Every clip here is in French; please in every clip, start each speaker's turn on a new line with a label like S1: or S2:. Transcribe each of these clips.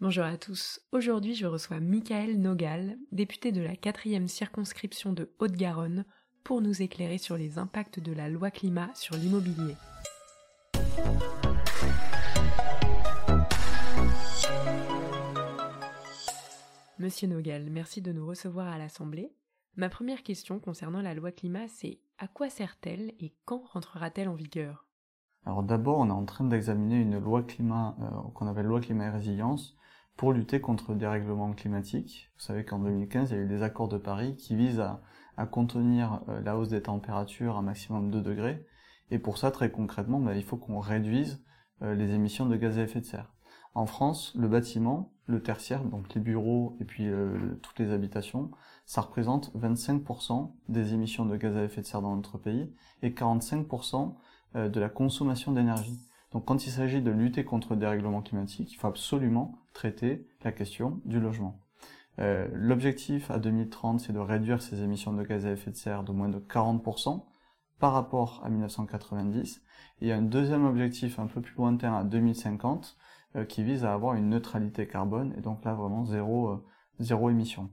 S1: Bonjour à tous. Aujourd'hui, je reçois Michael Nogal, député de la 4e circonscription de Haute-Garonne, pour nous éclairer sur les impacts de la loi climat sur l'immobilier. Monsieur Nogal, merci de nous recevoir à l'Assemblée. Ma première question concernant la loi climat, c'est à quoi sert-elle et quand rentrera-t-elle en vigueur?
S2: Alors d'abord, on est en train d'examiner une loi climat euh, qu'on appelle loi climat et résilience pour lutter contre le dérèglement climatique. Vous savez qu'en 2015, il y a eu des accords de Paris qui visent à, contenir euh, la hausse des températures à maximum de 2 degrés. Et pour ça, très concrètement, bah, il faut qu'on réduise euh, les émissions de gaz à effet de serre. En France, le bâtiment, le tertiaire, donc les bureaux et puis toutes les habitations, ça représente 25% des émissions de gaz à effet de serre dans notre pays et 45% de la consommation d'énergie. Donc quand il s'agit de lutter contre le dérèglement climatique, il faut absolument traiter la question du logement. Euh, l'objectif à 2030, c'est de réduire ces émissions de gaz à effet de serre de moins de 40% par rapport à 1990. Et il y a un deuxième objectif un peu plus lointain à 2050 euh, qui vise à avoir une neutralité carbone et donc là vraiment zéro, euh, zéro émission.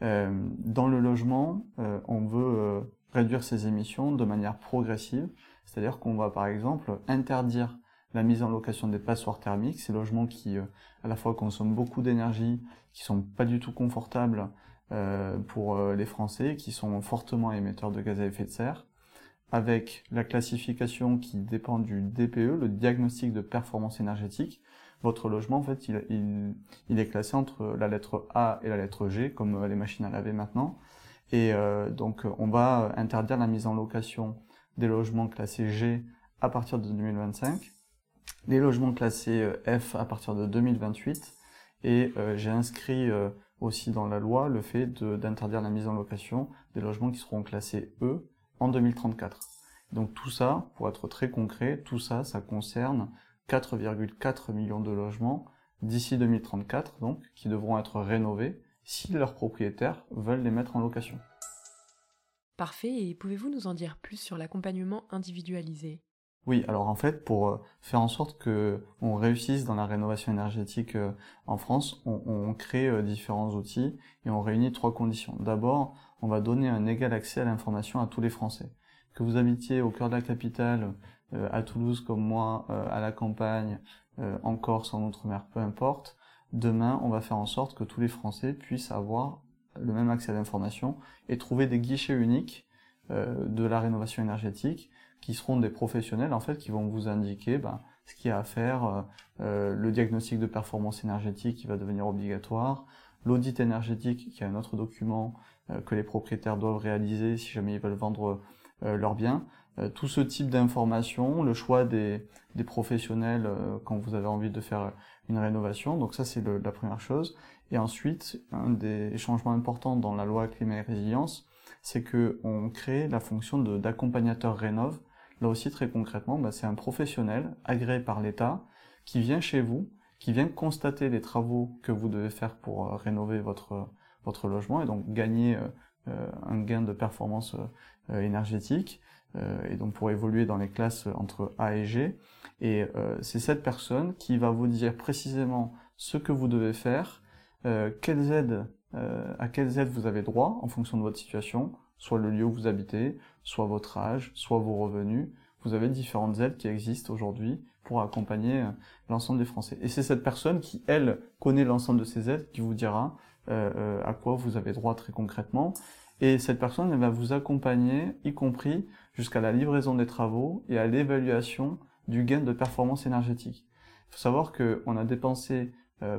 S2: dans le logement, on veut réduire ces émissions de manière progressive, c'est-à-dire qu'on va par exemple interdire la mise en location des passoires thermiques, ces logements qui euh, à la fois consomment beaucoup d'énergie, qui sont pas du tout confortables euh, pour euh, les Français, qui sont fortement émetteurs de gaz à effet de serre, avec la classification qui dépend du DPE, le diagnostic de performance énergétique. Votre logement, en fait, il, il, est classé entre la lettre A et la lettre G, comme les machines à laver maintenant. Et donc, on va interdire la mise en location des logements classés G à partir de 2025 les logements classés euh, F à partir de 2028 et euh, j'ai inscrit euh, aussi dans la loi le fait d'interdire la mise en location des logements qui seront classés E en 2034. Donc tout ça, pour être très concret, tout ça, ça concerne 4,4 millions de logements d'ici 2034, donc, qui devront être rénovés si leurs propriétaires veulent les mettre en location.
S1: Parfait, et pouvez-vous nous en dire plus sur l'accompagnement individualisé?
S2: Oui, alors en fait, pour euh, faire en sorte que on réussisse dans la rénovation énergétique euh, en France, on, crée euh, différents outils et on réunit trois conditions. D'abord, on va donner un égal accès à l'information à tous les Français. Que vous habitiez au cœur de la capitale, à Toulouse comme moi, à la campagne, en Corse, en Outre-mer, peu importe, demain, on va faire en sorte que tous les Français puissent avoir le même accès à l'information et trouver des guichets uniques de la rénovation énergétique qui seront des professionnels en fait qui vont vous indiquer ben, ce qu'il y a à faire, euh, euh, le diagnostic de performance énergétique qui va devenir obligatoire, l'audit énergétique qui est un autre document euh, que les propriétaires doivent réaliser si jamais ils veulent vendre leurs biens. Tout ce type d'informations, le choix des, des professionnels quand vous avez envie de faire une rénovation, donc ça c'est la première chose. Et ensuite, un des changements importants dans la loi climat et résilience, c'est que on crée la fonction d'accompagnateur rénov. Là aussi, très concrètement, bah, c'est un professionnel agréé par l'État qui vient chez vous, qui vient constater les travaux que vous devez faire pour euh, rénover votre, votre logement et donc gagner euh, euh, un gain de performance énergétique et donc pour évoluer dans les classes entre A et G. Et c'est cette personne qui va vous dire précisément ce que vous devez faire, quelles aides, à quelles aides vous avez droit en fonction de votre situation, soit le lieu où vous habitez, soit votre âge, soit vos revenus. Vous avez différentes aides qui existent aujourd'hui pour accompagner euh, l'ensemble des Français. Et c'est cette personne qui, elle, connaît l'ensemble de ces aides qui vous dira euh, euh, à quoi vous avez droit très concrètement. Et cette personne, va vous accompagner, y compris jusqu'à la livraison des travaux et à l'évaluation du gain de performance énergétique. Il faut savoir qu'on a dépensé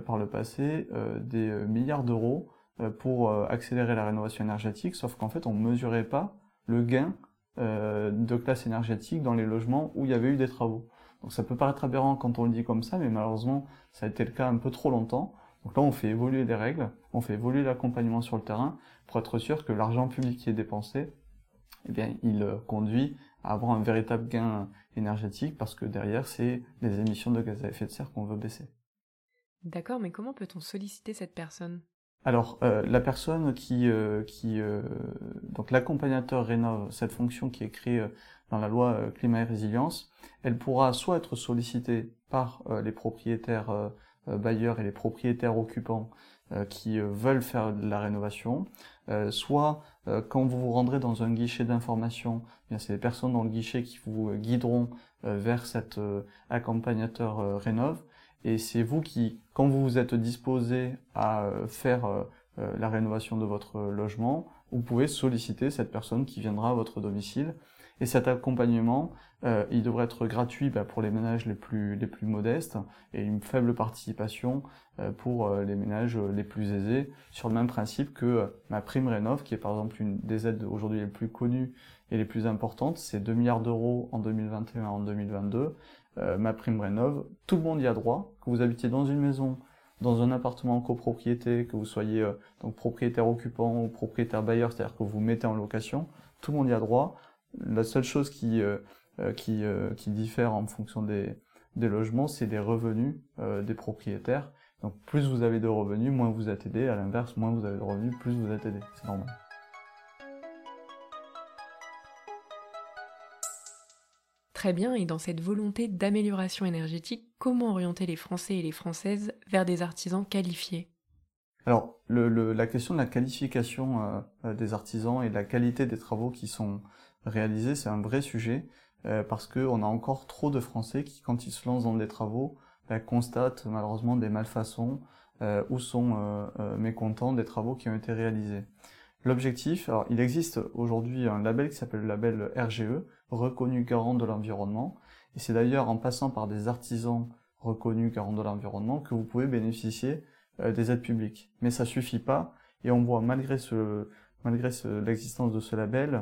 S2: par le passé des milliards d'euros euh, pour euh, accélérer la rénovation énergétique, sauf qu'en fait on ne mesurait pas le gain euh, de classe énergétique dans les logements où il y avait eu des travaux. Donc ça peut paraître aberrant quand on le dit comme ça, mais malheureusement ça a été le cas un peu trop longtemps. Donc là on fait évoluer les règles, on fait évoluer l'accompagnement sur le terrain pour être sûr que l'argent public qui est dépensé, eh bien il conduit à avoir un véritable gain énergétique parce que derrière c'est les émissions de gaz à effet de serre qu'on veut baisser.
S1: D'accord, mais comment peut-on solliciter cette personne?
S2: Alors, euh, la personne qui, euh, qui euh, donc l'accompagnateur rénove, cette fonction qui est créée dans la loi climat et résilience, elle pourra soit être sollicitée par les propriétaires bailleurs et les propriétaires occupants qui veulent faire de la rénovation, soit quand vous vous rendrez dans un guichet d'information, eh c'est les personnes dans le guichet qui vous guideront vers cet accompagnateur rénov, et c'est vous qui, quand vous vous êtes disposé à faire la rénovation de votre logement, vous pouvez solliciter cette personne qui viendra à votre domicile. Et cet accompagnement, euh, il devrait être gratuit bah, pour les ménages les plus, les plus modestes et une faible participation euh, pour euh, les ménages les plus aisés, sur le même principe que ma prime rénov, qui est par exemple une des aides aujourd'hui les plus connues et les plus importantes, c'est 2 milliards d'euros en 2021 et en 2022. ma prime rénov, tout le monde y a droit, que vous habitiez dans une maison dans un appartement en copropriété, que vous soyez euh, donc propriétaire occupant ou propriétaire bailleur, c'est-à-dire que vous mettez en location, tout le monde y a droit. La seule chose qui, euh, euh, qui, qui diffère en fonction des, des logements, c'est les revenus des propriétaires. Donc plus vous avez de revenus, moins vous êtes aidé. À l'inverse, moins vous avez de revenus, plus vous êtes aidé. C'est normal.
S1: Très bien, et dans cette volonté d'amélioration énergétique, comment orienter les Français et les Françaises vers des artisans qualifiés?
S2: Alors, la question de la qualification euh, euh, des artisans et de la qualité des travaux qui sont réalisés, c'est un vrai sujet, euh, parce qu'on a encore trop de Français qui, quand ils se lancent dans des travaux, bah, constatent malheureusement des malfaçons ou sont mécontents des travaux qui ont été réalisés. L'objectif, alors il existe aujourd'hui un label qui s'appelle le label RGE, reconnu garant de l'environnement, et c'est d'ailleurs en passant par des artisans reconnus garants de l'environnement que vous pouvez bénéficier euh, des aides publiques. Mais ça suffit pas, et on voit malgré ce, malgré l'existence de ce label, euh,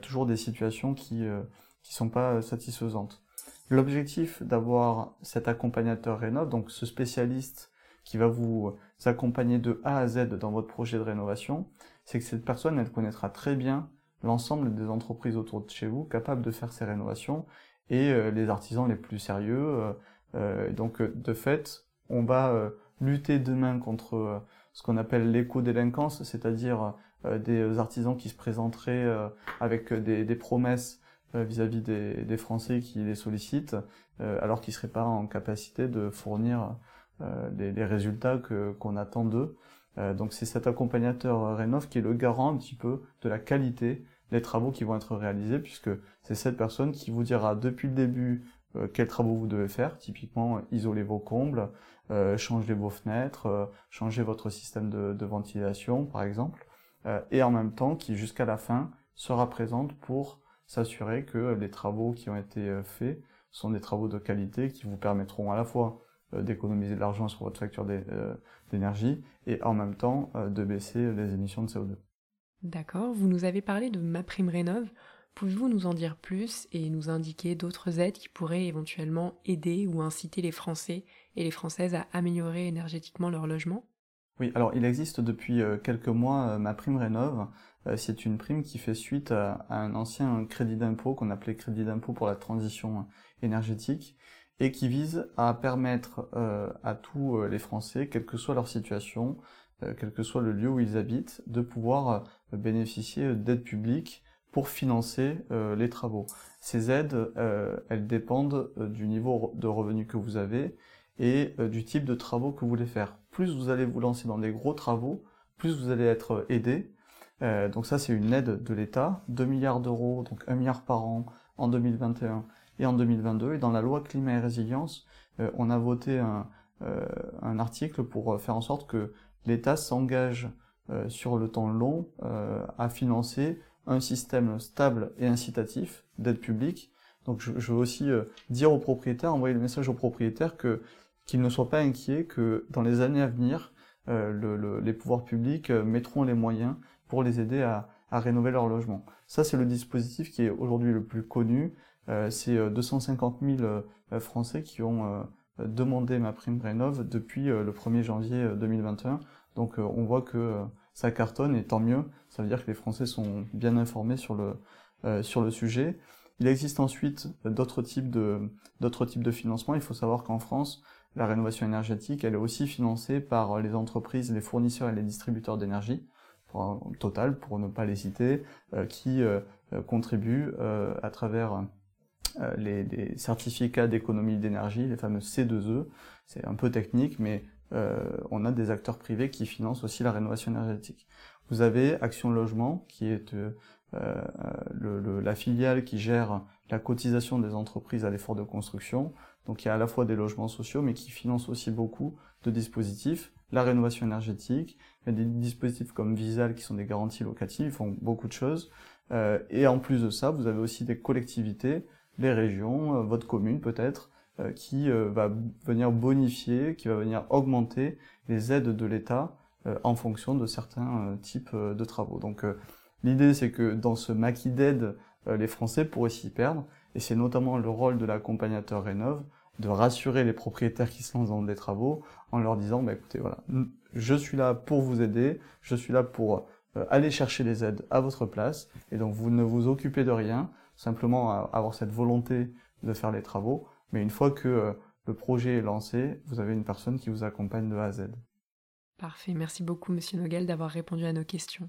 S2: toujours des situations qui euh, qui sont pas satisfaisantes. L'objectif d'avoir cet accompagnateur rénov, donc ce spécialiste qui va vous accompagner de A à Z dans votre projet de rénovation, c'est que cette personne, elle connaîtra très bien l'ensemble des entreprises autour de chez vous capables de faire ces rénovations et euh, les artisans les plus sérieux. Euh, euh, donc de fait, on va lutter demain contre ce qu'on appelle l'éco-délinquance, c'est-à-dire des artisans qui se présenteraient avec des, promesses vis-à-vis des, Français qui les sollicitent, alors qu'ils ne seraient pas en capacité de fournir les, résultats qu'on attend d'eux. Euh, donc c'est cet accompagnateur euh, Rénov qui est le garant un petit peu de la qualité des travaux qui vont être réalisés, puisque c'est cette personne qui vous dira depuis le début euh, quels travaux vous devez faire, typiquement isoler vos combles, changer vos fenêtres, changer votre système de, de ventilation par exemple, et en même temps qui jusqu'à la fin sera présente pour s'assurer que les travaux qui ont été faits sont des travaux de qualité qui vous permettront à la fois d'économiser de l'argent sur votre facture d'énergie et en même temps euh, de baisser les émissions de CO2.
S1: D'accord, vous nous avez parlé de MaPrimeRénov. Pouvez-vous nous en dire plus et nous indiquer d'autres aides qui pourraient éventuellement aider ou inciter les Français et les Françaises à améliorer énergétiquement leur logement?
S2: Oui, alors il existe depuis euh, quelques mois euh, MaPrimeRénov. C'est une prime qui fait suite à un ancien crédit d'impôt qu'on appelait crédit d'impôt pour la transition énergétique et qui vise à permettre euh, à tous euh, les Français, quelle que soit leur situation, euh, quel que soit le lieu où ils habitent, de pouvoir bénéficier d'aides publiques pour financer les travaux. Ces aides, elles dépendent du niveau de revenu que vous avez et du type de travaux que vous voulez faire. Plus vous allez vous lancer dans des gros travaux, plus vous allez être aidé. donc ça, c'est une aide de l'État, 2 milliards d'euros, donc 1 milliard par an en 2021 et en 2022. Et dans la loi climat et résilience, euh, on a voté un, euh, article pour faire en sorte que l'État s'engage euh, sur le temps long à financer un système stable et incitatif d'aide publique. Donc je, je veux aussi dire aux propriétaires, envoyer le message aux propriétaires que qu'ils ne soient pas inquiets, que dans les années à venir, le, le, les pouvoirs publics mettront les moyens pour les aider à, à rénover leur logement. Ça, c'est le dispositif qui est aujourd'hui le plus connu. Euh, c'est 250 euh, 000 euh, Français qui ont demandé ma prime rénov depuis le 1er janvier 2021. Donc on voit que ça cartonne et tant mieux. Ça veut dire que les Français sont bien informés sur le, sur le sujet. Il existe ensuite d'autres types de d'autres types de financement. Il faut savoir qu'en France, la rénovation énergétique, elle est aussi financée par les entreprises, les fournisseurs et les distributeurs d'énergie, Total pour ne pas les citer, qui contribuent à travers les, certificats d'économie d'énergie, les fameux C2E. C'est un peu technique, mais on a des acteurs privés qui financent aussi la rénovation énergétique. Vous avez Action Logement, qui est la filiale qui gère la cotisation des entreprises à l'effort de construction. Donc il y a à la fois des logements sociaux, mais qui financent aussi beaucoup de dispositifs. La rénovation énergétique, il y a des dispositifs comme Visal qui sont des garanties locatives, ils font beaucoup de choses. Euh, et en plus de ça, vous avez aussi des collectivités, les régions, euh, votre commune peut-être, euh, qui va venir bonifier, qui va venir augmenter les aides de l'État en fonction de certains types de travaux. Donc l'idée c'est que dans ce maquis d'aide, les Français pourraient s'y perdre, et c'est notamment le rôle de l'accompagnateur Rénov de rassurer les propriétaires qui se lancent dans des travaux en leur disant bah, écoutez voilà je suis là pour vous aider je suis là pour euh, aller chercher les aides à votre place et donc vous ne vous occupez de rien simplement avoir cette volonté de faire les travaux mais une fois que euh, le projet est lancé vous avez une personne qui vous accompagne de A à Z.
S1: Parfait, merci beaucoup Monsieur Nogel d'avoir répondu à nos questions.